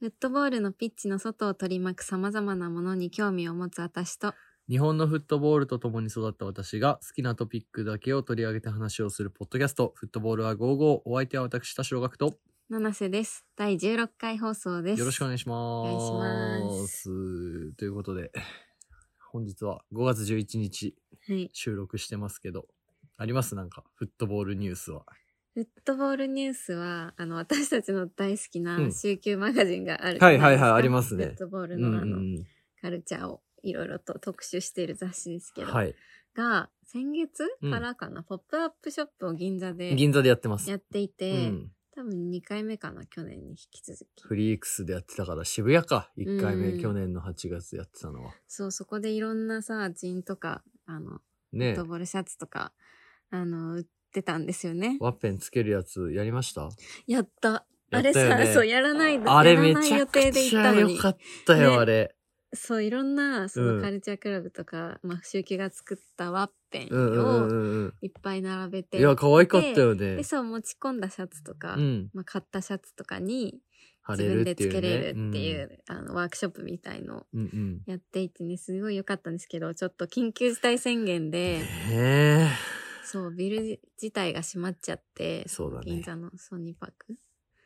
フットボールのピッチの外を取り巻く様々なものに興味を持つ私と、日本のフットボールと共に育った私が好きなトピックだけを取り上げて話をするポッドキャスト、フットボールは55。お相手は私、田代学と、七瀬です。第16回放送です。よろしくお願いします。お願いしますということで、本日は5月11日はい。収録してますけど、あります？なんか、フットボールニュースは。フットボールニュースは、あの、私たちの大好きなうん週休マガジンがあるじゃはいはいはいありますねフットボールうんのあの、うんカルチャーをいろいろと特集している雑誌ですけど、うん。はい。が、先月からかな、ポップアップショップを銀座で銀座でやってます。やっていうて、ん。多分2回目かな、去年に引き続き。フリークスでやってたから渋谷か。1回目、うん去年の8月やってたのは。そう、そこでいろんなさ、ジンとか、あの、フッねトボールシャツとか、あの、売ってたんですよね。ワッペンつけるやつやりました？やった。やあれったよねさ、そう、やらないあれめちゃくちゃ行ったのに良かったよ、ねあれ。そう、いろんな、そうんのカルチャークラブとか、まあ、周期が作ったワッペンうんうんをうんうんいっぱい並べて、いや、可愛かったよねで、。そう、持ち込んだシャツとか、うん。まあ、買ったシャツとかに、貼自分でれるっていう、ね。つけれるっていう、あの、ワークショップみたいの。やっていてね、すごい良かったんですけど、ちょっと緊急事態宣言で、へえ。そう、ビル自体が閉まっちゃって、そうだね銀座のソニーパーク？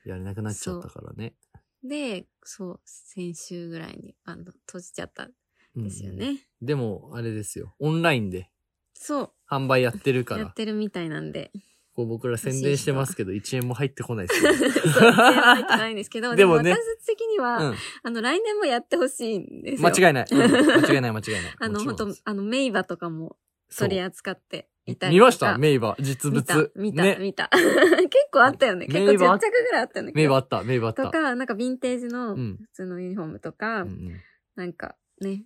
やれなくなっちゃったからね。で、そう、先週ぐらいに、あの、閉じちゃったんうんですよね。でも、あれですよ。オンラインでそ販売やってるかう、やらっ、てるみたいなんで。こう僕ら宣伝してますけど、1円も入ってこないですよ。そう、全然入ってないんですけど、でもね私的には、うん。あの、来年もやってほしいんですよ。間違いない。うん間違いない、間違いない。あの、本当あの、メイバとかも取り扱って見ました？メイバー、実見た物。、見た、ね。見た。結構あったよね。結構10メイバー着ぐらいあったよね。メイバーあった、メイバーあった。とか、なんかヴィンテージのうん。普通のユニフォームとか、うんうんなんかね、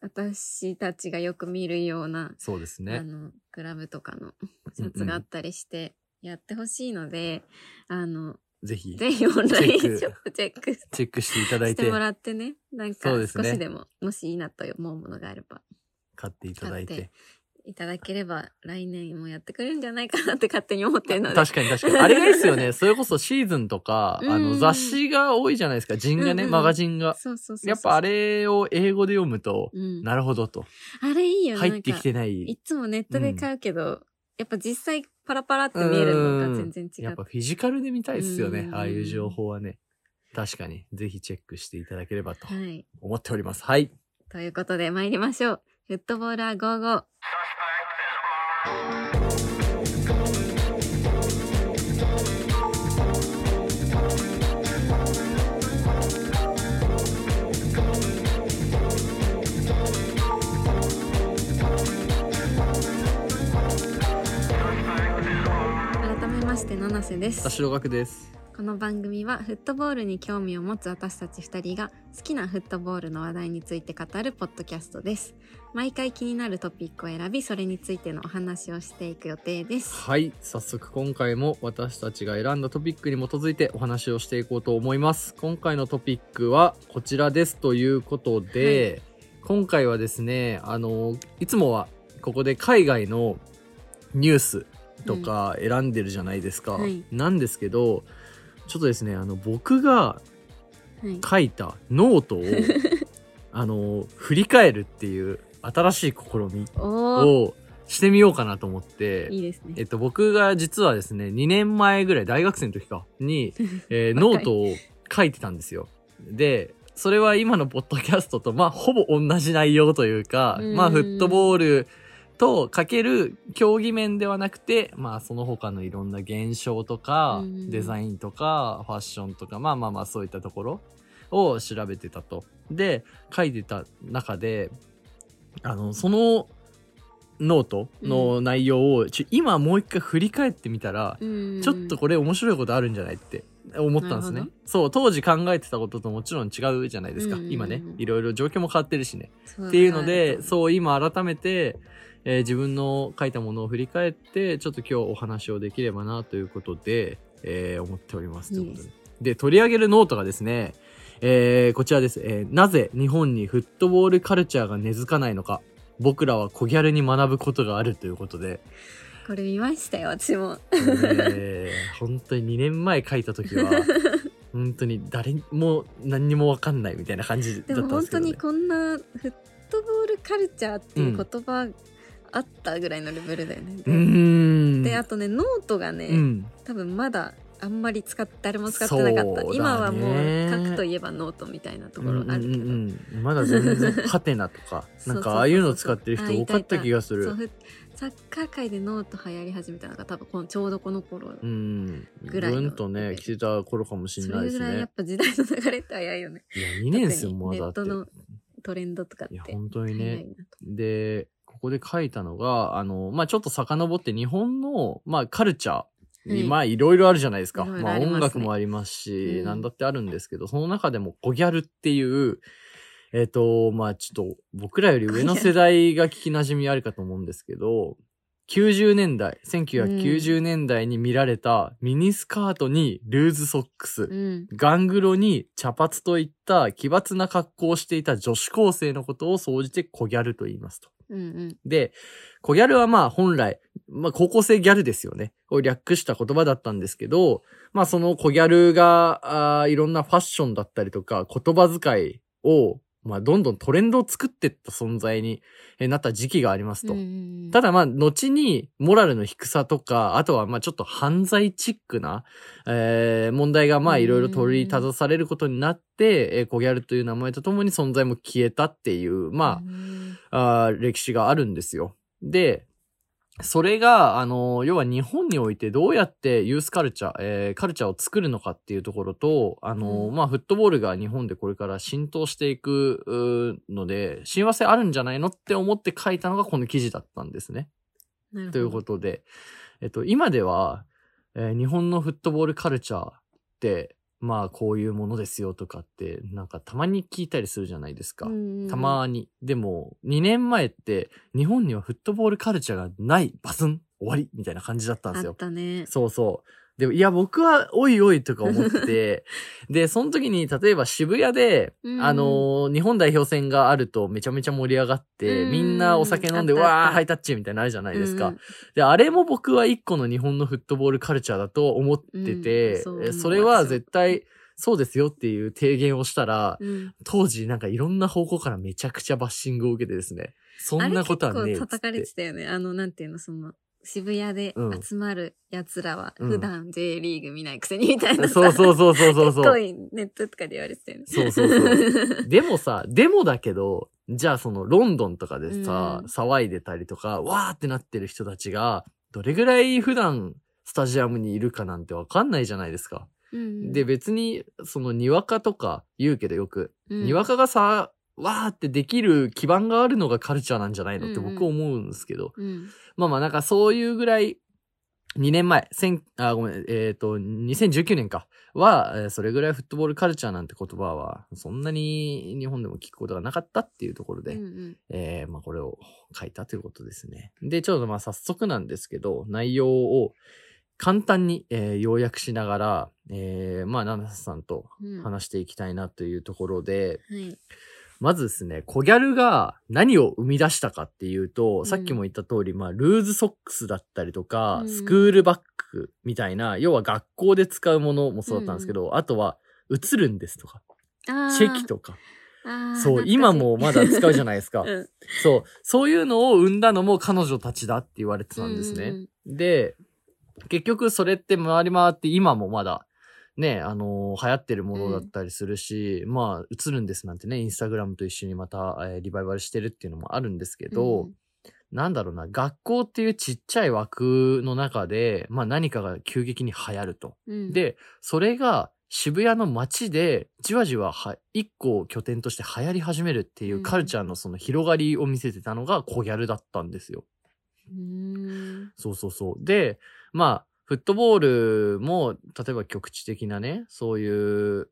私たちがよく見るような、あそうですね。の、クラブとかのシャツがあったりして、やってほしいので、あの、ぜひ、ぜひオンラインシチェックョップチェックチェックしていただいてしても、らってね、なんか少しでも、もしいいなと思うものがあれば、買っていただいて。いただければ来年もやってくれるんじゃないかなって勝手に思ってるので。確かに確かに。あれがいいですよね。それこそシーズンとか、うんあの、雑誌が多いじゃないですか。人がね、うんうんマガジンが。そうそうそう。やっぱあれを英語で読むと、うん、なるほどと。あれいいよね。入ってきてない。いつもネットで買うけど、やっぱ実際パラパラって見えるのが全然違うやっぱ。フィジカルで見たいですよねう。んああいう情報はね。確かに。ぜひチェックしていただければとはい。思っております。はい。ということで参りましょう。フットボーラー55。改めまして七瀬です田。代学です。この番組はフットボールに興味を持つ私たち2人が好きなフットボールの話題について語るポッドキャストです。毎回気になるトピックを選び、それについてのお話をしていく予定です。はい。早速今回も私たちが選んだトピックに基づいてお話をしていこうと思います。今回のトピックはこちらですということで、今回はですね、あの、いつもはここで海外のニュースとか選んでるじゃないですか。はいなんですけど、ちょっとですね、あの、僕がはい。書いたノートを あの振り返るっていう新しい試みをしてみようかなと思っていてですね。えっと、僕が実はですね2年前ぐらい大学生の時かに、えーノートを書いてたんですよ。でそれは今のポッドキャストとまあほぼ同じ内容というかうんまあフットボールとかける競技面ではなくてまあその他のいろんな現象とかうんデザインとかファッションとかまあまあまあそういったところを調べてたと。で書いてた中であのそのノートの内容をちょ今もう一回振り返ってみたら、うんちょっとこれ面白いことあるんじゃないって思ったんですね。そう、当時考えてたことともちろん違うじゃないですか。うん今ね、いろいろ状況も変わってるしね。っていうので、そう、今改めて、えー自分の書いたものを振り返って、ちょっと今日お話をできればなということで、えー思っております。ということで。で、取り上げるノートがですね、えーこちらです。えーなぜ日本にフットボールカルチャーが根付かないのか。僕らは小ギャルに学ぶことがあるということで、これ見ましたよ、私も。えー本当に2年前書いた時は本当に誰も何にもわかんないみたいな感じだったでんですけど、ね。も本当にこんなフットボールカルチャーっていう言葉あったぐらいのレベルだよね。うーん。であとねノートがね、うん。多分まだあんまり使っ誰も使ってなかった、今はもう書くといえばノートみたいなところあるけど、うんうんうん、まだ全然ハテナとか なんかああいうの使ってるあ人多かった気がする。サッカー界でノート流行り始めたのが多分このちょうどこの頃、うんぐらいのぐん。とね来てた頃かもしれないですそれぐらいやねっぱ時代の流れって早い。よねいや2年ですよ特にもうだって。ネットのトレンドとかっていや本当にね。でここで書いたのがあのまあちょっと遡って日本のまあカルチャーまあいろいろあるじゃないですか。まあ音楽もありますし、うん。なんだってあるんですけど、その中でもコギャルっていう、えっ、と、まあちょっと僕らより上の世代が聞き馴染みあるかと思うんですけど、90年代、1990年代に見られたミニスカートにルーズソックス、うんガングロに茶髪といった奇抜な格好をしていた女子高生のことを総じてコギャルと言いますと。うんうんで、コギャルはまあ本来、まあ高校生ギャルですよね。を略した言葉だったんですけど、まあそのコギャルが、あーいろんなファッションだったりとか言葉遣いを、まあどんどんトレンドを作っていった存在にえーなった時期がありますと。ただまあ、後に、モラルの低さとか、あとはまあちょっと犯罪チックな、えー問題がまあいろいろ取り立たされることになって、えーコギャルという名前とともに存在も消えたっていう、まうんあ、あー歴史があるんですよ。で、それが、あの、要は日本においてどうやってユースカルチャー、えーカルチャーを作るのかっていうところと、あの、うんまあ、フットボールが日本でこれから浸透していくので、親和性あるんじゃないのって思って書いたのがこの記事だったんですね。ということで、えっと、今では、えー日本のフットボールカルチャーって、まあ、こういうものですよとかって、なんかたまに聞いたりするじゃないですか。たまに。でも、2年前って、日本にはフットボールカルチャーがない、バスン、終わり、みたいな感じだったんですあっよ。たねそうそう。でも、いや、僕は、おいおいとか思って、で、その時に、例えば渋谷で、うん。あのー日本代表戦があるとめちゃめちゃ盛り上がって、うん。みんなお酒飲んで、わー、ハイタッチみたいなのあるじゃないですか。うん。で、あれも僕は一個の日本のフットボールカルチャーだと思ってて、うん。そそれは絶対そうですよっていう提言をしたら、うん。当時なんかいろんな方向からめちゃくちゃバッシングを受けてですね、そんなことはねえっつって。あれ結構叩かれてたよね。あの、なんていうの、その、渋谷でうん集まる奴らは、うん普段 J リーグ見ないくせにみたいなさ。そうそうそうそうそうそう。結構ネットとかで言われてたよね。そうそうそう。でもさ、でもだけど、じゃあそのロンドンとかでさ、うん騒いでたりとか、わーってなってる人たちが、どれぐらい普段スタジアムにいるかなんてわかんないじゃないですか。うんで、別に、その、にわかとか言うけどよく、うんにわかがさ、わーってできる基盤があるのがカルチャーなんじゃないのってうんうん僕思うんですけど、うん。まあまあなんかそういうぐらい、2年前、千あ、ごめん、えっ、と、2019年か、は、えーそれぐらいフットボールカルチャーなんて言葉は、そんなに日本でも聞くことがなかったっていうところで、うんうんえーまあこれを書いたということですね。で、ちょっとまあ早速なんですけど、内容を簡単に、えー要約しながら、えーまあ、ナナさんとうん話していきたいなというところで、はい。まずですね、コギャルが何を生み出したかっていうと、ん。さっきも言った通り、まあ、ルーズソックスだったりとか、うん。スクールバッグみたいな、要は学校で使うものもそうだったんですけど、あとは、映るんですとか、チェキとか、そう、今。もまだ使うじゃないですか。懐かしいそう、そういうのを生んだのも彼女たちだって言われてたんですね。うん。で、結局それって回り回って今もまだ、ね、あのー流行ってるものだったりするし、まあ、映るんですなんてね、インスタグラムと一緒にまた、えーリバイバルしてるっていうのもあるんですけど、うんなんだろうな、学校っていうちっちゃい枠の中で、まあ何かが急激に流行ると。うん、で、それが渋谷の街でじわじわは一個を拠点として流行り始めるっていうカルチャーのその広がりを見せてたのがコギャルだったんですよ。うーんそうそうそう。で、まあ、フットボールも、例えば局地的なね、そういう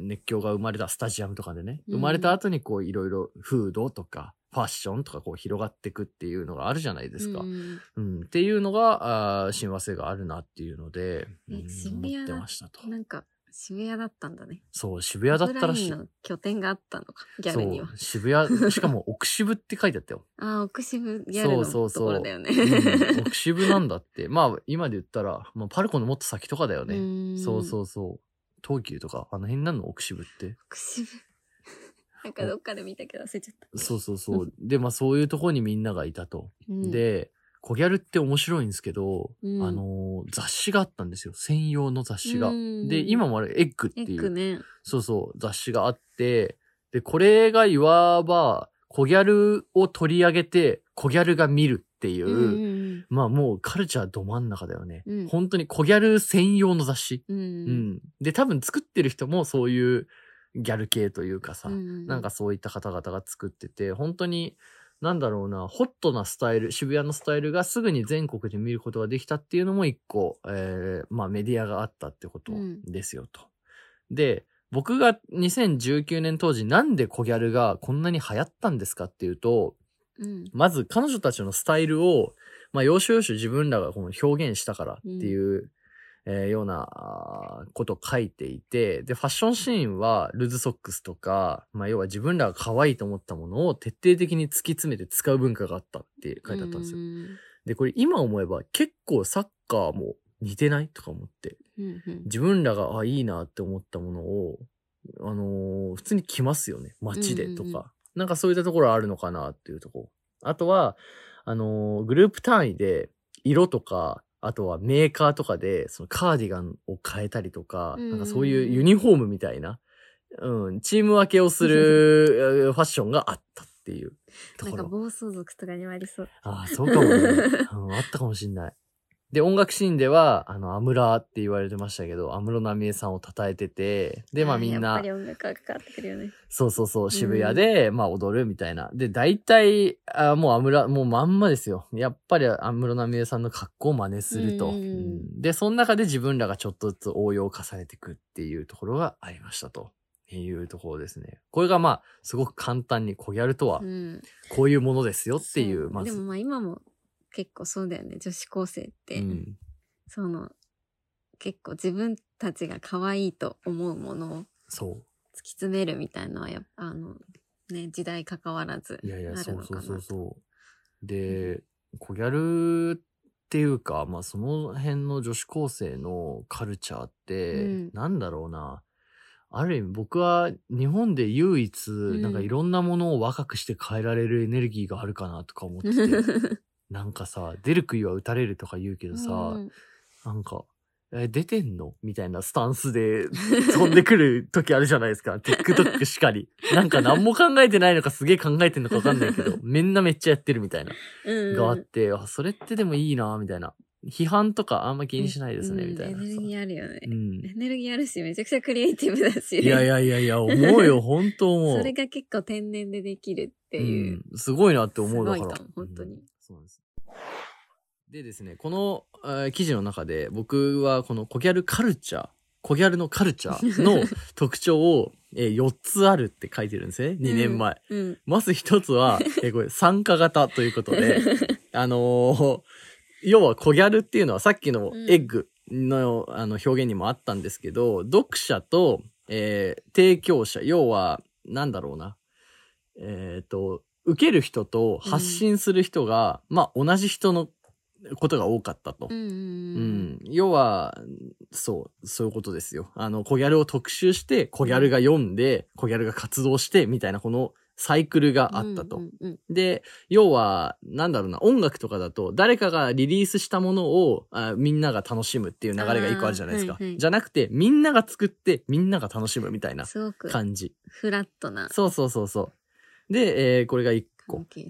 熱狂が生まれたスタジアムとかでね、うん生まれた後にこういろいろフードとかファッションとかこう広がっていくっていうのがあるじゃないですか。うんうん、っていうのが、あー親和性があるなっていうので、えうん思ってましたと。なんか渋谷だったんだね。そう、渋谷だったらしい。の拠点があったのか、ギャそルにはう。、渋谷、しかも 奥渋って書いてあったよ。ああ、奥渋ギャルのそうそうそうところだよね。うん、奥渋なんだって。まあ、今で言ったら、まあ、パルコのもっと先とかだよね。ねそうそうそう。っ東急とか、あの辺なの奥渋って。奥渋。なんかどっかで見たけど忘れちゃった。そうそうそう。で、まあそういうとこにみんながいたと。うん、で、コギャルって面白いんですけど、うんあのー雑誌があったんですよ。専用の雑誌が。うんで、今もあれ、エッグってエいう、ね。そうそう、雑誌があって、で、これがいわば、コギャルを取り上げて、コギャルが見るっていう、うんまあもうカルチャーど真ん中だよね。うん本当にコギャル専用の雑誌。うん。で、多分作ってる人もそういうギャル系というかさ、うんなんかそういった方々が作ってて、本当に、なんだろうな、ホットなスタイル、渋谷のスタイルがすぐに全国で見ることができたっていうのも一個、えーまあメディアがあったってことですよと。で、僕が2019年当時なんでコギャルがこんなに流行ったんですかっていうと、うん。まず彼女たちのスタイルを、まあ、要所要所自分らがこの表現したからっていう、えーようなことを書いていて、で、ファッションシーンはルーズソックスとか、まあ、要は自分らが可愛いと思ったものを徹底的に突き詰めて使う文化があったって書いてあったんですよ。うんで、これ今思えば結構サッカーも似てないとか思って、うんうん自分らが、あ、いいなって思ったものを、あのー普通に着ますよね。街でとか。うんうんうんなんかそういったところあるのかなっていうところ。あとは、あのーグループ単位で色とか、あとはメーカーとかで、そのカーディガンを変えたりとか、うんなんかそういうユニフォームみたいな、うん、チーム分けをするえー ファッションがあったっていうところ。なんか暴走族とかにもありそう。ああ、そうかもね、うん。あったかもしんない。で、音楽シーンでは、あの、アムラーって言われてましたけど、安室奈美恵さんを称えてて、で、まあみんな。そうそうそう、渋谷で、まあ踊るみたいな。で、大体、あもう安室、もうまんまですよ。やっぱり安室奈美恵さんの格好を真似すると。うんうんで、その中で自分らがちょっとずつ応用を重ねていくっていうところがありましたと。いうところですね。これがまあ、すごく簡単にコギャルとはう、ん。こういうものですよっていう、そまず。でもまあ今も結構そうだよね。女子高生って。うん。その、結構自分たちが可愛いと思うものを。突き詰めるみたいのはやっぱあの、ね、時代関わらずいやいや、あそうそうそうそう。で、コギャルっていうか、まあその辺の女子高生のカルチャーって、うんなんだろうな。ある意味僕は日本で唯一、んなんかいろんなものを若くして変えられるエネルギーがあるかなとか思ってて。なんかさ、出る杭は打たれるとか言うけどさ、うんなんか、え、出てんの？みたいなスタンスで飛んでくる時あるじゃないですか。TikTok しかり。なんか何も考えてないのかすげえ考えてんのかわかんないけど、みんなめっちゃやってるみたいな。うんがあって、あ、それってでもいいなみたいな。批判とかあんま気にしないですね、うんみたいなさ。エネルギーあるよね。うん。エネルギーあるし、めちゃくちゃクリエイティブだし。いやいやいやいや、思うよ、本当思う。それが結構天然でできるっていう。うん、すごいなって思うだから。本当にうんそうなんです。でですね、この、えー記事の中で僕はこのコギャルカルチャー、コギャルのカルチャーの 特徴を、えー4つあるって書いてるんですね、2年前。うん。まず1つは、えーこれ 参加型ということで、あのー要はコギャルっていうのはさっきのエッグの,、あの表現にもあったんですけど、読者と、えー提供者、要は、なんだろうな。えっ、と、受ける人と発信する人が、まあ同じ人のことが多かったと。うんうんううんん。要は、そう、そういうことですよ。あの、コギャルを特集して、コギャルが読んで、コギャルが活動して、みたいなこのサイクルがあったと。うんうんで、要は、なんだろうな、音楽とかだと、誰かがリリースしたものをあみんなが楽しむっていう流れが一個あるじゃないですか。はいはいじゃなくて、みんなが作って、みんなが楽しむみたいうんな感じ。フラットなそうそうそうそう。で、えーこれが一個。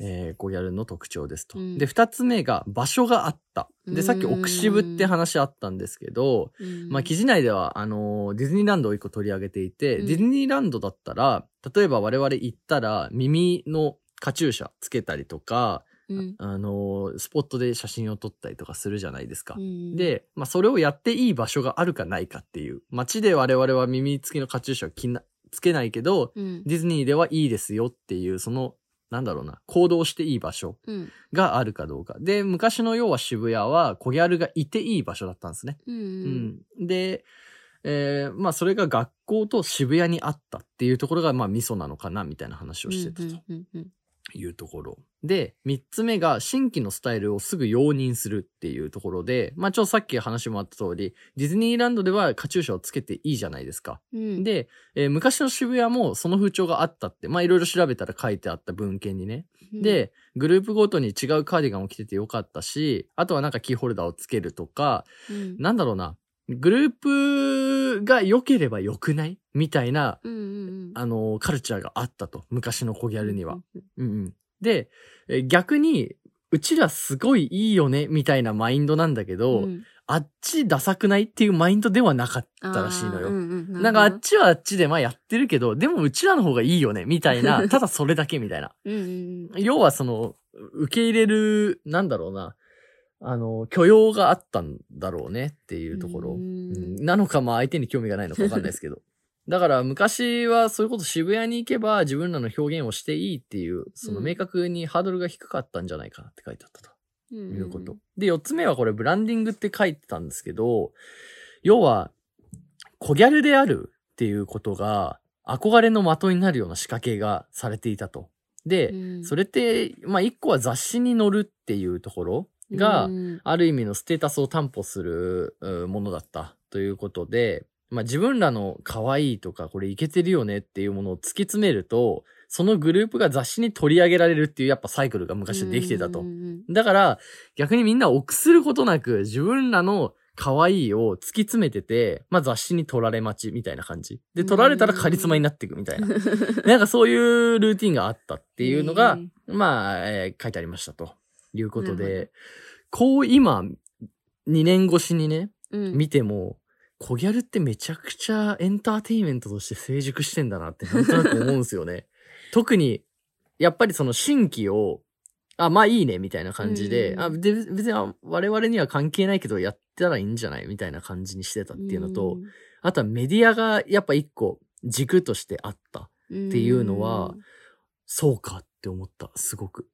えー、コギャルの特徴ですと。うんで、二つ目が場所があった。で、さっきうん奥渋って話あったんですけど、うんまあ、記事内では、あのーディズニーランドを一個取り上げていて、うんディズニーランドだったら、例えば我々行ったら、耳のカチューシャつけたりとか、うんあのースポットで写真を撮ったりとかするじゃないですか。うんで、まあ、それをやっていい場所があるかないかっていう。街で我々は耳付きのカチューシャを着なつけないけど、うんディズニーではいいですよっていう、その、なんだろうな、行動していい場所うんがあるかどうか。で、昔の要は渋谷はコギャルがいていい場所だったんですね。うんううんん。で、えーまあそれが学校と渋谷にあったっていうところがまあミソなのかなみたいな話をしてたと。うんうんうんいうところ。で、三つ目が新規のスタイルをすぐ容認するっていうところで、まあ、ちょ、さっき話もあった通り、ディズニーランドではカチューシャをつけていいじゃないですか。うん、で、えー昔の渋谷もその風潮があったって、まあ、いろいろ調べたら書いてあった文献にね。うん、で、グループごとに違うカーディガンを着ててよかったし、あとはなんかキーホルダーをつけるとか、うん、なんだろうな、グループが良ければ良くない？みたいな、うんうんうん、あの、カルチャーがあったと。昔のコギャルには。うんうんうん。で、えー逆に、うちらすごいいいよね、みたいなマインドなんだけうんど、うんあっちダサくないっていうマインドではなかったらしいのよ。うんうんなんかあっちはあっちでまあやってるけど、でもうちらの方がいいよね、みたいな、ただそれだけみたいな。どうんうん要はその、受け入れる、なんだろうな、あの、許容があったんだろうねっていうところ。なのかまあ相手に興味がないのかわかんないですけど。だから昔はそういうこと渋谷に行けば自分らの表現をしていいっていう、そのうん明確にハードルが低かったんじゃないかなって書いてあったということ。で、四つ目はこれブランディングって書いてたんですけど、要は、小ギャルであるっていうことが憧れの的になるような仕掛けがされていたと。で、うんそれって、まあ一個は雑誌に載るっていうところが、うん。ある意味のステータスを担保するうものだったということで、まあ自分らの可愛いとかこれいけてるよねっていうものを突き詰めると、そのグループが雑誌に取り上げられるっていうやっぱサイクルが昔はできてたと。だから逆にみんな臆することなく自分らの可愛いを突き詰めてて、まあ雑誌に取られ待ちみたいな感じ。で、取られたらカリスマになっていくみたいな。なんかそういうルーティンがあったっていうのが、へまあ、えー書いてありましたということで、こう今、2年越しにね、うん見ても、コギャルってめちゃくちゃエンターテインメントとして成熟してんだなってなんとなく思うんですよね。特に、やっぱりその新規を、あ、まあいいね、みたいな感じで、うんあで別にあ我々には関係ないけどやったらいいんじゃないみたいな感じにしてたっていうのと、あとはメディアがやっぱ一個軸としてあった。っっていうのはそうかって思った、すごく。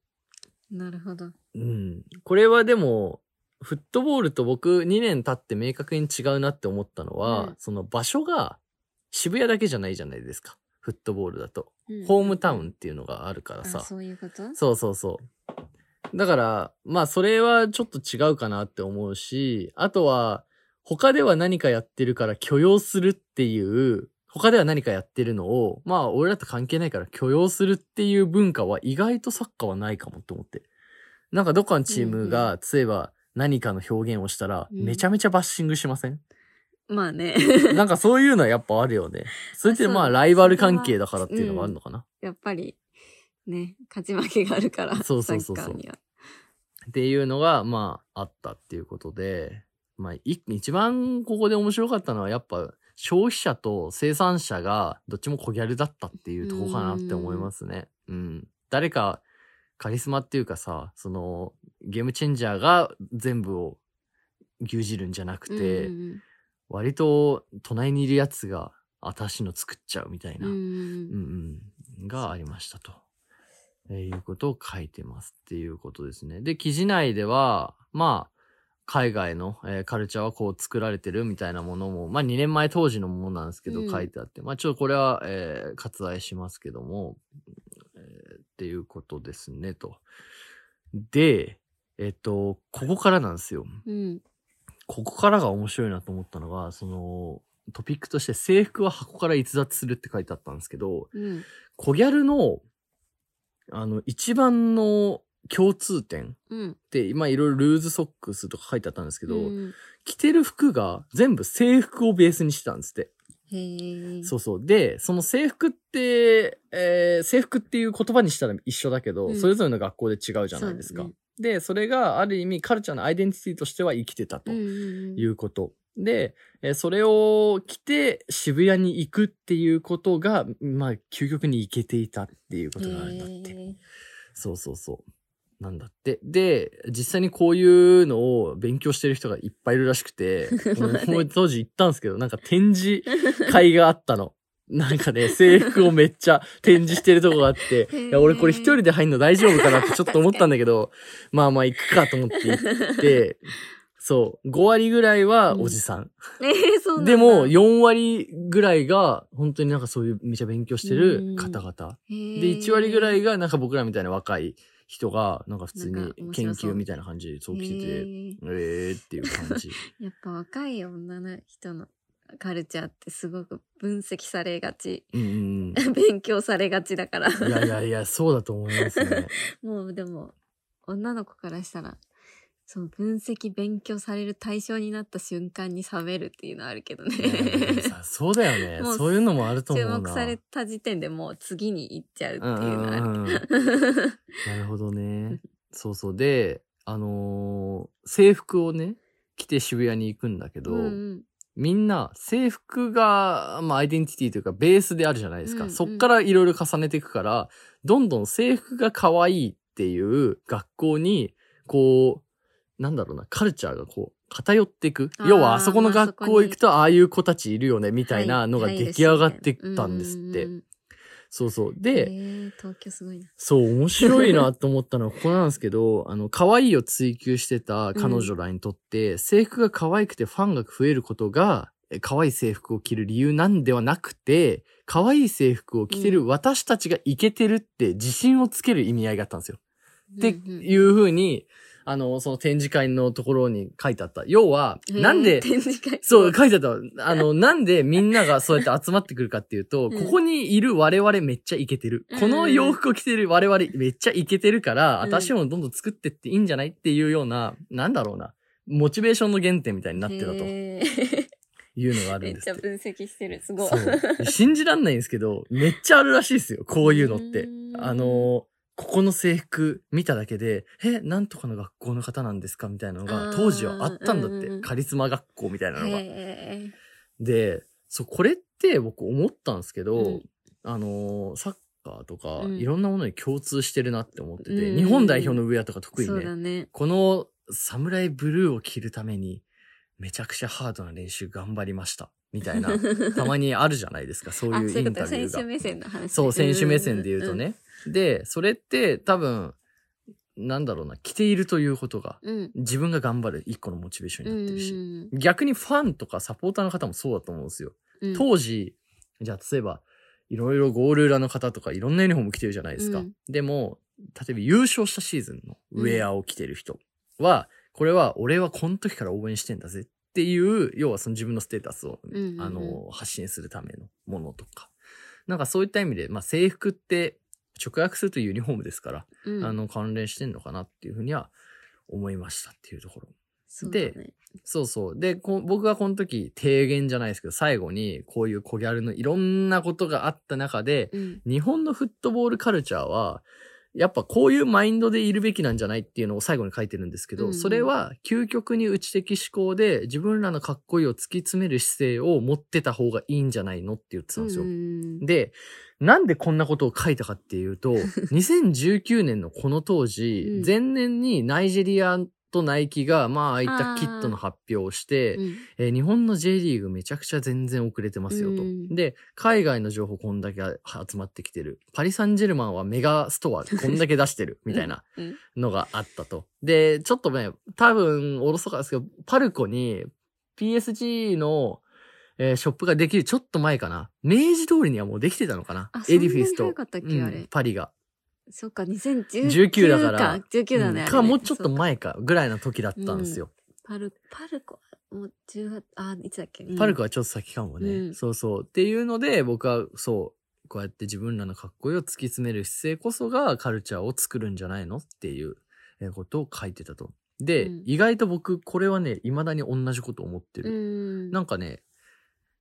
なるほど。うん。これはでも、フットボールと僕2年経って明確に違うなって思ったのは、うんその場所が渋谷だけじゃないじゃないですか。フットボールだと。うんホームタウンっていうのがあるからあさ。そういうこと？そうそうそう。だから、まあそれはちょっと違うかなって思うし、あとは、他では何かやってるから許容するっていう、他では何かやってるのを、まあ俺らと関係ないから許容するっていう文化は意外とサッカーはないかもって思って。なんかどっかのチームが、例えば何かの表現をしたら、うんめちゃめちゃバッシングしません、まあね。なんかそういうのはやっぱあるよね。それってまあライバル関係だからっていうのがあるのかな。やっぱり、ね、勝ち負けがあるから、そうそうそうそう。っていうのが、まあ、あったっていうことで、まあ、い一番ここで面白かったのは、やっぱ、消費者と生産者が、どっちも小ギャルだったっていうとこかなって思いますね。うん。誰か、カリスマっていうかさ、その、ゲームチェンジャーが全部を牛耳るんじゃなくて、うんうん割と、隣にいるやつが、私の作っちゃうみたいな。うんうんうんうん、がありましたと。えーいうことを書いてますっていうことですね。で、記事内では、まあ、海外の、えーカルチャーはこう作られてるみたいなものも、まあ2年前当時のものなんですけどうん書いてあって、まあちょっとこれは、えー割愛しますけども、えーっていうことですねと。で、えっ、と、ここからなんですよ。うん。ここからが面白いなと思ったのが、その、トピックとして制服は箱から逸脱するって書いてあったんですけど、うん。小ギャルの、あの、一番の共通点うん。って、まあいろいろルーズソックスとか書いてあったんですけど、うん着てる服が全部制服をベースにしてたんですって。へえ。そうそう。で、その制服って、えー制服っていう言葉にしたら一緒だけど、うんそれぞれの学校で違うじゃないですか。そうで、それがある意味カルチャーのアイデンティティとしては生きてたと。うんうんうんいうこと。で、えーそれを着て渋谷に行くっていうことが、まあ、究極に行けていたっていうことがあるんだって。へそうそうそう。なんだって。で、実際にこういうのを勉強してる人がいっぱいいるらしくて、もう当時行ったんですけど、なんか展示会があったの。なんかね、制服をめっちゃ展示してるとこがあって、いや、俺これ一人で入んの大丈夫かなってちょっと思ったんだけど、まあまあ行くかと思って行って、そう、5割ぐらいはおじさん。えー、そうなんだ。でも、4割ぐらいが、本当になんかそういうめちゃ勉強してる方々。で、1割ぐらいが、なんか僕らみたいな若い人が、なんか普通に研究みたいな感じでそう来てて、へーえーっていう感じ。やっぱ若い女の人のカルチャーってすごく分析されがち。うんうん 勉強されがちだから。うん。いやいやいや、そうだと思いますね。もうでも、女の子からしたら、その分析勉強される対象になった瞬間に冷めるっていうのはあるけどね。さそうだよねそういうのもあると思注うな。目された時点でもう次に行っちゃうってうんいうのはある。うんうん なるほどね。そうそう。で、あのー制服をね、着て渋谷に行くんだけど、うんうんみんな制服が、まあ、アイデンティティというかベースであるじゃないですか。うんうんそっからいろいろ重ねていくから、どんどん制服が可愛いっていう学校に、こう、なんだろうな、カルチャーがこう、偏っていく。要は、あそこのまあ学校行くと、ああいう子たちいるよね、みたいなのがはい出来上がってったんですって。うんうんうんそうそう。えで、ー、東京すごいな。そう、面白いなと思ったのはここなんですけど、あの、可愛いを追求してた彼女らにとって、制服が可愛くてファンが増えることが、え可愛い制服を着る理由なんではなくて、可愛い制服を着てる私たちがイケてるって自信をつける意味合いがあったんですよ。ってうんうんいう風に、あの、その展示会のところに書いてあった。要は、なんで、展示会そう、書いてあった。あの、なんでみんながそうやって集まってくるかっていうと、うんここにいる我々めっちゃイケてる。うんこの洋服を着てる我々めっちゃイケてるから、うん私もどんどん作ってっていいんじゃないっていうような、なんだろうな、モチベーションの原点みたいになってたというのがあるめんですって。っちゃ分析してる。すごい。信じらんないんですけど、めっちゃあるらしいですよ。こういうのってう。んあの、ここの制服見ただけで、え、なんとかの学校の方なんですかみたいなのが当時はあったんだって。うんカリスマ学校みたいなのが。へで、そう、これって僕思ったんですけど、うんあのーサッカーとか、うんいろんなものに共通してるなって思ってて、うん日本代表のウェアとか特ーにね、ね。このサムライブルーを着るために、めちゃくちゃハードな練習頑張りました。みたいな、たまにあるじゃないですか、そうあ、いうインタビューが。選手目線の話。そう、選手目線で言うとね。で、それって多分、なんだろうな、着ているということが、うん。うん。自分が頑張る一個のモチベーションになってるし、うん逆にファンとかサポーターの方もそうだと思うんですよ。うん当時、じゃあ例えば、いろいろゴール裏の方とかいろんなユニフォーム着てるじゃないですか。うんでも、例えば優勝したシーズンのウェアを着てる人は、これは俺はこの時から応援してんだぜっていう、要はその自分のステータスを、うんうんうんあの、発信するためのものとか。なんかそういった意味で、まあ制服って直訳するとユニフォームですから、うんあの関連してんのかなっていうふうには思いましたっていうところ。そねそうそう。で、こ僕がこの時提言じゃないですけど、最後にこういう小ギャルのいろんなことがあった中で、うん。日本のフットボールカルチャーは、やっぱこういうマインドでいるべきなんじゃないっていうのを最後に書いてるんですけど、うんうんそれは究極に内的思考で自分らのかっこいいを突き詰める姿勢を持ってた方がいいんじゃないのって言ってたんですよ。うんで、なんでこんなことを書いたかっていうと、2019年のこの当時、うん前年にナイジェリアとナイキが、まあ、ああいったキットの発表をして、うんえー日本の J リーグめちゃくちゃ全然遅れてますよと。うんで、海外の情報こんだけ集まってきてる。パリ・サンジェルマンはメガストア こんだけ出してる。みたいなうんのがあったと。で、ちょっとね、多分、おろそかですけど、パルコに PSG の、えーショップができるちょっと前かな。明治通りにはもうできてたのかなあ。エディフィスとうんパリが。そっか、2019 19だから19だね。か、もうちょっと前か、ぐらいの時だったんですよ。パル、パルコ、もう10月、あ、いつだっけ、うんパルコはちょっと先かもね。うんそうそう。っていうので、僕はそう、こうやって自分らのかっこいいを突き詰める姿勢こそがカルチャーを作るんじゃないのっていうえーことを書いてたと。で、うん意外と僕、これはね、未だに同じこと思ってうる。ん。なんかね、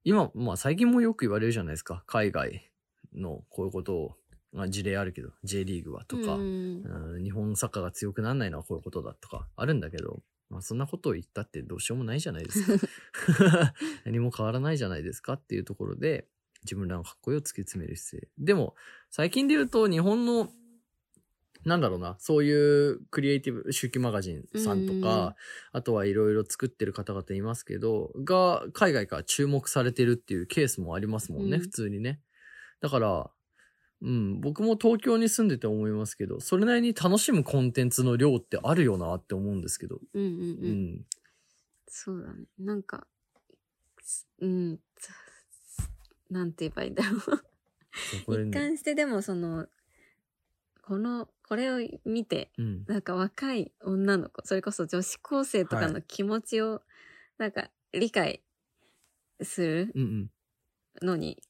今、まあ最近もよく言われるじゃないですか。海外のこういうことを、まあ事例あるけど、J リーグはとか、うんうん日本サッカーが強くならないのはこういうことだとかあるんだけど、まあそんなことを言ったってどうしようもないじゃないですか。何も変わらないじゃないですかっていうところで、自分らのかっこを突き詰める姿勢。でも、最近で言うと日本の、なんだろうな、そういうクリエイティブ、周期マガジンさんとうんか、あとはいろいろ作ってる方々いますけど、が海外から注目されてるっていうケースもありますもんね、うん普通にね。だから、うん、僕も東京に住んでて思いますけど、それなりに楽しむコンテンツの量ってあるよなって思うんですけど。うんうんううん。ん。そうだね。なんか、すうん、つなんて言えばいいんだろう。一ね貫してでもその、この、これを見て、うん。なんか若い女の子、それこそ女子高生とかはの気持ちを、なんか理解するうんのに、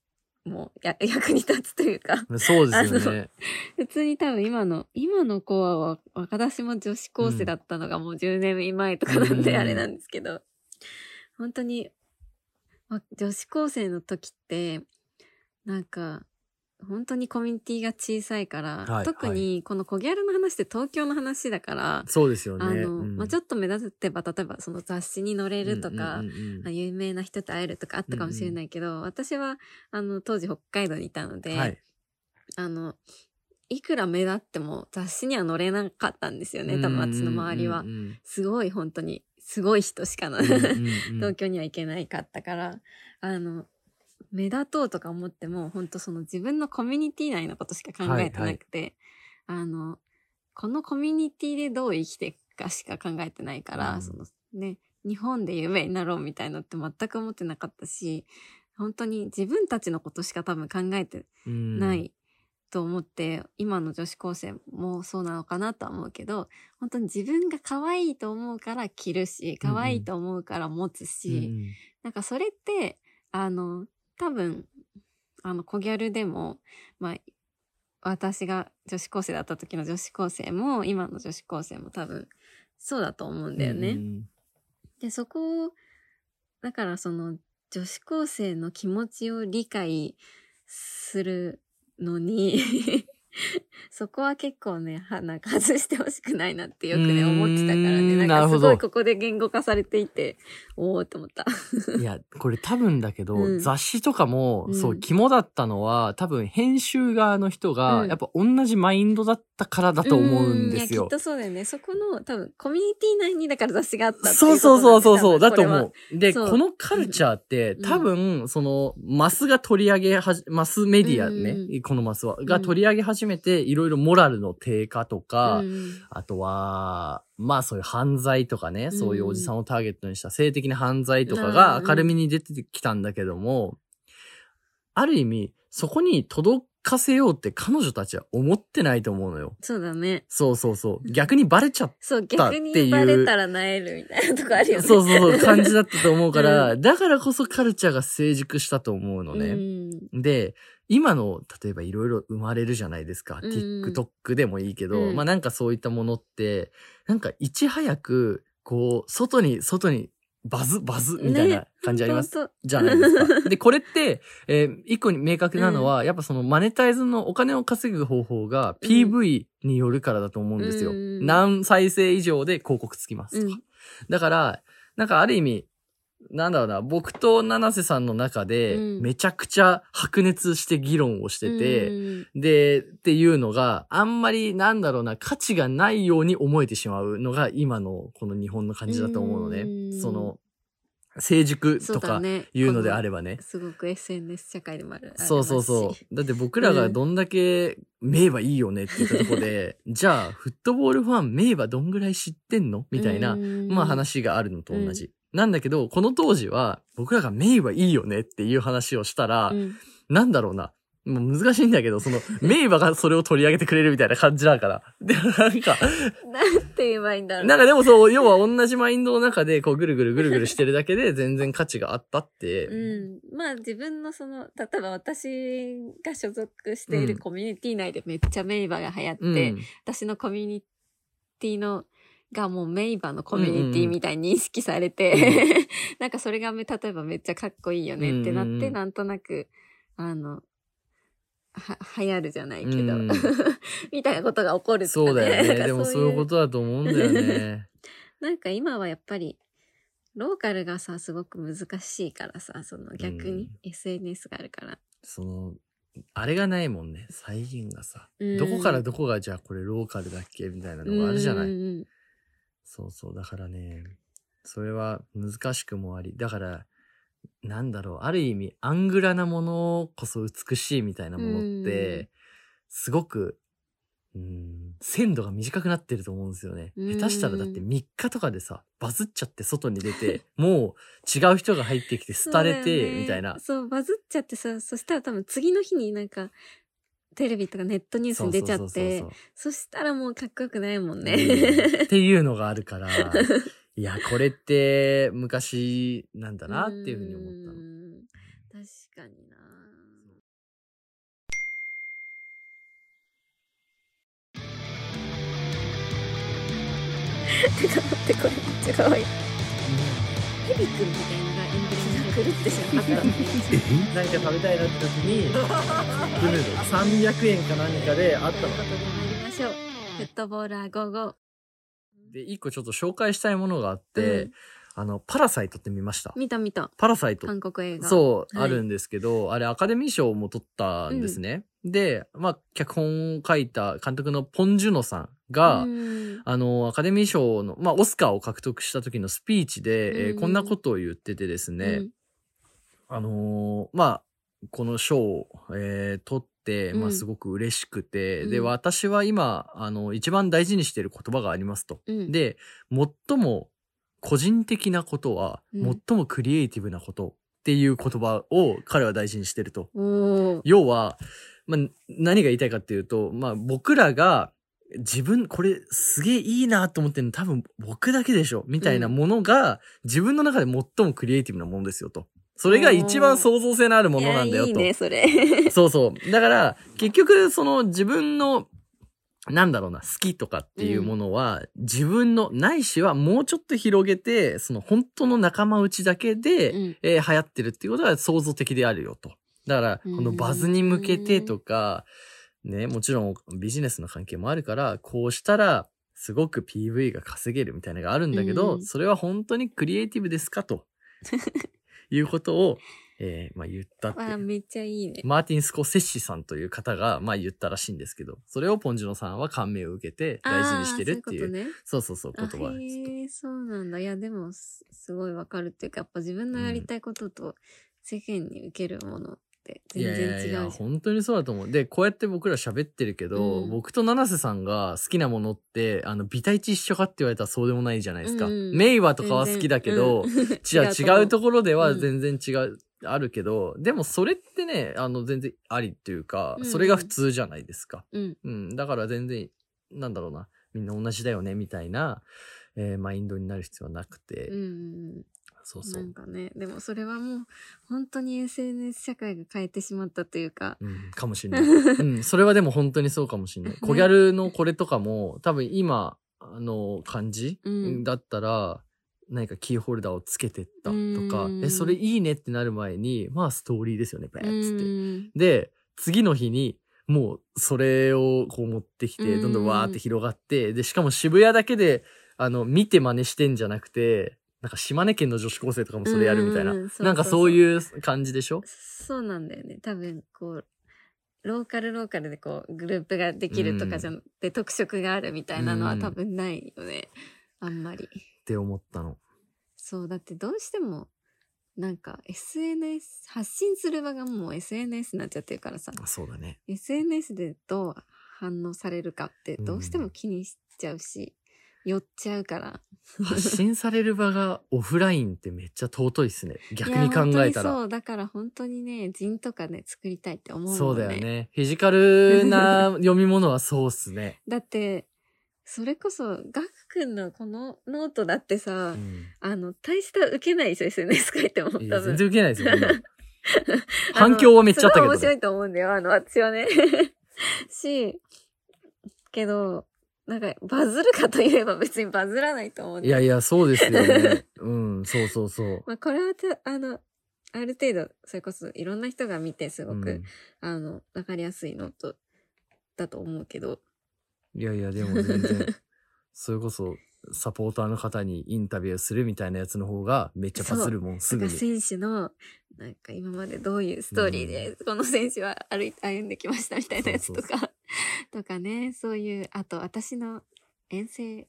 もうや 役に立つというか、うん。そうですよね。普通に多分今の、今の子はわ私も女子高生だったのがもう10年前とかなんうんであれなんですけど、本当に、ま女子高生の時って、なんか、本当にコミュニティが小さいから、はい特にこのコギャルの話って東京の話だから、そうですよね。あの、うんまあ、ちょっと目立てば、例えばその雑誌に載れるとか、うんうんうん有名な人と会えるとかあったかもしれないけど、私は、あの、当時北海道にいたので、はい。あの、いくら目立っても雑誌には載れなかったんですよね、多分私の周りはうん。うんすごい本当に、すごい人しかな、うんうんうんうん 東京には行けないかったから、あの、目立とうとか思っても、本当その自分のコミュニティ内のことしか考えてなくて、あの、このコミュニティでどう生きていくかしか考えてないから、うん。そのね、日本で夢になろうみたいのって全く思ってなかったし、本当に自分たちのことしか多分考えてうん。ないと思って、今の女子高生もそうなのかなとは思うけど、本当に自分が可愛いと思うから着るし、可愛いと思うから持つし、うん。なんかそれって、あの、多分、あの、小ギャルでも、まあ、私が女子高生だった時の女子高生も、今の女子高生も多分、そうだと思うんだよね。うんで、そこを、だからその女子高生の気持ちを理解するのに、そこは結構ね、は なんか外してほしくないなってよくね、思ってたからね。なんかすなるほど。ごいここで言語化されていて、おーって思った。いや、これ多分だけど、うん。雑誌とかも、うん。そう、肝だったのは、多分編集側の人が、うん。やっぱ同じマインドだったからだと思うんですよ。いやきっ。とそうだよね。そこの多分コミュニティ内にだから雑誌があったっていそうそうそうそうそう、だとう思う。で、このカルチャーって、うん。多分、その、マスが取り上げはじ、マスメディアね、うんこのマスは、ん。が取り上げ始めて、いろいろモラルの低下とか、うんあとは、まあそういう犯罪とかね、そういうおじさんをターゲットにした性的な犯罪とかがうん明るみに出てきたんだけども、ある意味、そこに届かせようって彼女たちは思ってないと思うのよ。そうだね。そうそうそう。逆にバレちゃっそう、たっていう逆にバレたらなえるみたいなとこあるよね。そうそうそう、感じだったと思うから、うだからこそカルチャーが成熟したと思うのね。うんで、今の、例えばいろいろ生まれるじゃないですか。うん TikTok でもいいけど、うんまあなんかそういったものって、なんかいち早く、こう、外に、外に、バズ、バズ、みたいなね感じあります、本じゃないですか。で、これって、えー一個に明確なのは、やっぱそのマネタイズのお金を稼ぐ方法がうん PV によるからだと思うんですよ。うん何再生以上で広告つきますとか。うんだから、なんかある意味、なんだろうな、僕と七瀬さんの中で、うんめちゃくちゃ白熱して議論をしてて、うんで、っていうのがあんまりなんだろうな、価値がないように思えてしまうのが今のこの日本の感じだと思うのね。うんその、成熟とかいうのであればねこの。すごく SNS 社会でもある。そうそうそう。だって僕らがどんだけ名馬いいよねって言ったところで、じゃあ、フットボールファン名馬どんぐらい知ってんの？みたいな、まあ。話があるのと同じ。なんだけど、この当時は、僕らがメイはいいよねっていう話をしたら、うんなんだろうな。もう難しいんだけど、その、メイバがそれを取り上げてくれるみたいな感じだから。で、なんか、なんて言えばいいんだろう。なんかでもそう、要は同じマインドの中で、こう、ぐるぐるぐるぐるしてるだけで、全然価値があったって。うん。まあ自分のその、例えば私が所属しているうんコミュニティ内でめっちゃメイバが流行って、うん。私のコミュニティの、がもうメイバのコミュニティみたいに認識されて、なんかそれがめ、例えばめっちゃかっこいいよねってなって、なんとなく、あの、は、流行るじゃないけど、うん みたいなことが起こるってそうだよね。でもそういうことだと思うんだよね。なんか今はやっぱり、ローカルがさ、すごく難しいからさ、その逆に SNS があるから。その、あれがないもんね。再現がさ。うんどこからどこがじゃあこれローカルだっけみたいなのがあるじゃない。そうそう。だからね、それは難しくもあり。だから、なんだろう。ある意味、アングラなものこそ美しいみたいなものって、うんすごく、うん、鮮度が短くなってると思うんですよね。うん下手したらだって3日とかでさ、バズっちゃって外に出て、もう違う人が入ってきて廃れて、みたいな。そう、バズっちゃってさ、そしたら多分次の日になんか、テレビとかネットニュースに出ちゃってそしたらもうかっこよくないもんね。うん。っていうのがあるから、いや、これって昔なんだなっていうふうに思ったの。うん。確かにな。てか待ってこれめっちゃ可愛い。ヘビくんみたいなのがエンブレ狂ってしまった何か食べたいなって時に、クヌード300円か何かであったのという。ことで参りましょうフットボーラー55で、一個ちょっと紹介したいものがあって、うんあの、パラサイトって見ました見た見たパラサイト韓国映画そう、はいあるんですけど、あれアカデミー賞も取ったんですね。で、まあ、脚本を書いた監督のポン・ジュノさんが、うんあの、アカデミー賞の、まあ、オスカーを獲得した時のスピーチで、えーこんなことを言っててですね、うんあのーまあ、この賞を、えー取って、まあ、うんすごく嬉しくて、うんで、私は今、あの、一番大事にしている言葉がありますと。うんで、最も個人的なことは、うん最もクリエイティブなことっていう言葉を彼は大事にしてると。要は、まあ、何が言いたいかっていうと、まあ、僕らが自分、これすげえいいなと思ってるの多分僕だけでしょみたいなものが、自分の中で最もクリエイティブなものですよと。それが一番創造性のあるものなんだよと。いやいいねそれそうそう。だから、結局、その自分の、なんだろうな、好きとかっていうものは、自分の、ないしはもうちょっと広げて、その本当の仲間内だけで、うんえー流行ってるっていうことが創造的であるよと。だから、このバズに向けてとか、ね、もちろんビジネスの関係もあるから、こうしたら、すごく PV が稼げるみたいなのがあるんだけど、うんそれは本当にクリエイティブですかと。いうことを、えーまあ言ったっていう。わあめっちゃいいね。マーティン・スコセッシさんという方が、まあ言ったらしいんですけど、それをポンジュノさんは感銘を受けて大事にしてるっていう。そういうそうそうそう、言葉です。と。へえそうなんだ。いやでもすすごいわかるっていうかやっぱ自分のやりたいことと世間に受けるもの全然違ういやいや本当にそうだと思う。で、こうやって僕ら喋ってるけど、うん。僕と七瀬さんが好きなものって、あの、美体値一緒かって言われたらそうでもないじゃないですか。うん。メイはとかは好きだけど、全然。う 違うところではうん。全然違う、あるけど、でもそれってね、あの、全然ありっていうか、うんそれが普通じゃないですか。うん。うん、だから全然、なんだろうな、みんな同じだよね、みたいな、えーマインドになる必要はなくて、うんうんそうそうなん。かねでもそれはもう本当に SNS 社会が変えてしまったというかうん、かもしれない。うん、それはでも本当にそうかもしれない。小ギャルのこれとかも、多分今、あの、感じ、うんだったら、何かキーホルダーをつけてったとかう、んえ、それいいねってなる前に、まあストーリーですよね、ペうッつって。んで、次の日に、もうそれをこう持ってきて、うんどんどんわーって広がって、で、しかも渋谷だけで、あの、見て真似してんじゃなくて、なんか島根県の女子高生とかもそれやるみたいな。うんうんそうそうそう。なんかそういう感じでしょ？そうなんだよね。多分こうローカルローカルでこうグループができるとかじゃなくて、特色があるみたいなのはうん。多分ないよね、あんまり。って思ったの。そうだってどうしてもなんか SNS 発信する場がもう SNS になっちゃってるからさ。あそうだね。SNS でどう反応されるかってどうしても気にしちゃうし、寄っちゃうから発信される場がオフラインってめっちゃ尊いっすね。逆に考いや本当えたら。にそうだから本当にね人とかね作りたいって思うもんねそうだよね。フィジカルな 読み物はそうっすね。だってそれこそガクくんのこのノートだってさ、うんあの大した受けないでしょ SNS 書いても多いや、全然受けないですよ、こんなの反響はめっちゃあったけどね。あのすごい面白いと思うんだよあの私はね しけどなんかバズるかといえば別にバズらないと思うんだよいやいや、そうですよね。うん、そうそうそう。まあ、これはたあのある程度それこそいろんな人が見てすごく、うん。あのわかりやすいノートだと思うけど。いやいや、でも全然、それこそ、サポーターの方にインタビューするみたいなやつの方がめっちゃバズるもん、すぐに。選手のなんか今までどういうストーリーでこの選手は歩い歩んできましたみたいなやつとそうか とかねそういうあと私の遠征。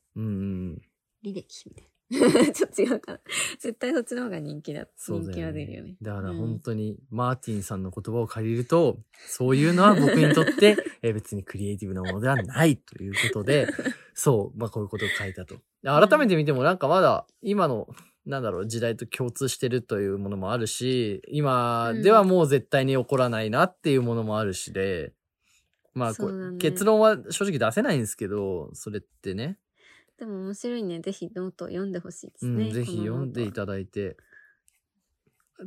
履歴みたい ちょっと違うかな。絶対そっちの方が人気だ。そうだよね人気は出るよね。だからうん本当に、マーティンさんの言葉を借りると、そういうのは僕にとって、えー別にクリエイティブなものではないということで、そう、まあこういうことを書いたと。で改めて見てもなんかまだ今の、なんだろう、時代と共通してるというものもあるし、今ではもう絶対に起こらないなっていうものもあるしで、まあこそうだね結論は正直出せないんですけど、それってね、でも面白いね。ぜひノート読んでほしいですね。うん、ぜひ読んでいたただいて。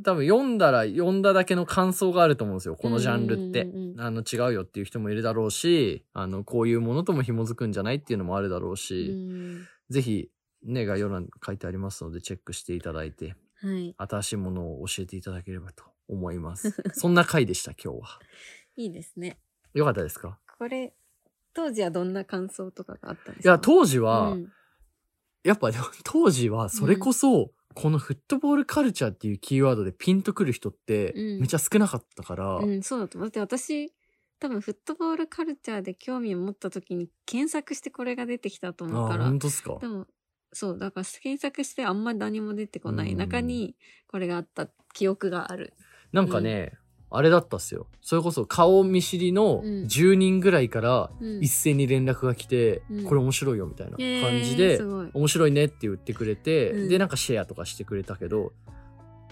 多分読んだら読んだだけの感想があると思うんですよ。このジャンルってうんうんうんう。んあの違うよっていう人もいるだろうし、あの、こういうものとも紐づくんじゃないっていうのもあるだろううし、ん。ぜひ、ね、概要欄に書いてありますので、チェックしていただいて、はい。新しいものを教えていただければと思います。そんな回でした、今日は。いいですね。よかったですか？これ、当時はどんな感想とかがあったんですか？いや、当時は、うんやっぱ 当時はそれこそ、このフットボールカルチャーっていうキーワードでピンとくる人ってうんめっちゃ少なかったから、うん、そうだと思う。だって私、多分フットボールカルチャーで興味を持った時に検索してこれが出てきたと思うあから。本当ですか？でも、そう、だから検索してあんまり何も出てこない中にこれがあった記憶がある。なんかね、あれだったっすよ。それこそ顔見知りのうん10人ぐらいからうん一斉に連絡が来て、うんこれ面白いよみたいな感じで、面白いねって言ってくれて、うんで、なんかシェアとかしてくれたけど、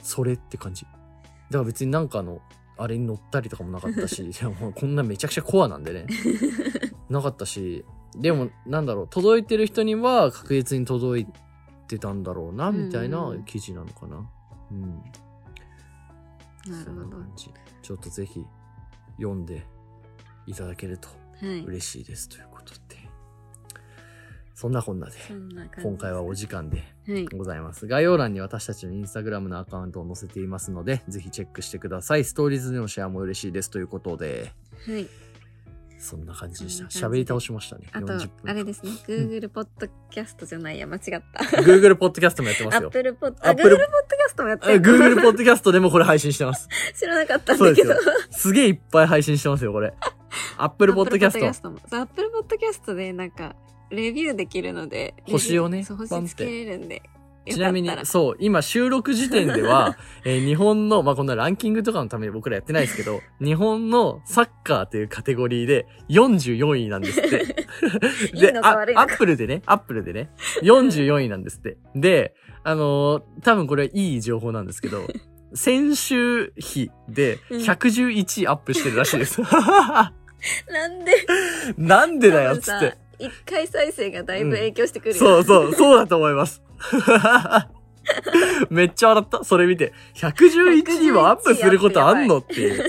それって感じ。だから別になんかの、あれに乗ったりとかもなかったし、こんなめちゃくちゃコアなんでね。なかったし、でもなんだろう、届いてる人には確実に届いてたんだろうな、みたいなうん記事なのかな。うん。そんなるほど。ちょっとぜひ読んでいただけるとい。嬉しいですということで。そんなこんなで、今回はお時間ではい。ございます。概要欄に私たちのインスタグラムのアカウントを載せていますので、ぜひチェックしてください。ストーリーズでのシェアも嬉しいですということで、はい。そんな感じでした。喋り倒しましたね。あと40、分あれですね。Google ポッドキャストじゃないや、間違った。Google ポッドキャストもやってますよ。Apple ポッド、Google ポッドキャストもやってえる Google ポッドキャストでもこれ配信してます。知らなかったんだけど。。すげえいっぱい配信してますよ、これ。Apple ポッドキャスト。も。Apple ポッドキャストでなんか、レビューできるので。星をね星つけれるんで。ちなみにそう、今収録時点では、えー日本の、まあ、こんなランキングとかのために僕らやってないですけど、日本のサッカーというカテゴリーで44位なんですって。いいのか悪いのかアップルでね、アップルでね、44位なんですって。で、あのー多分これいい情報なんですけど、先週比で111位アップしてるらしいです。なんで？なんでだよ、つって。一回再生がだいぶ影響してくるよ。そうそう、そうだと思います。めっちゃ笑った。それ見て。111位もアップすることあんのっていう。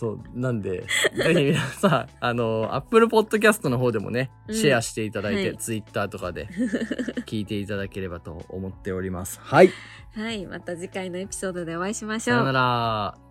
そう。なんで、ぜひ皆さん、あの、Apple Podcast の方でもね、うんシェアしていただいて、はい Twitter とかで聞いていただければと思っております。はい。はい。また次回のエピソードでお会いしましょうさよな。ら。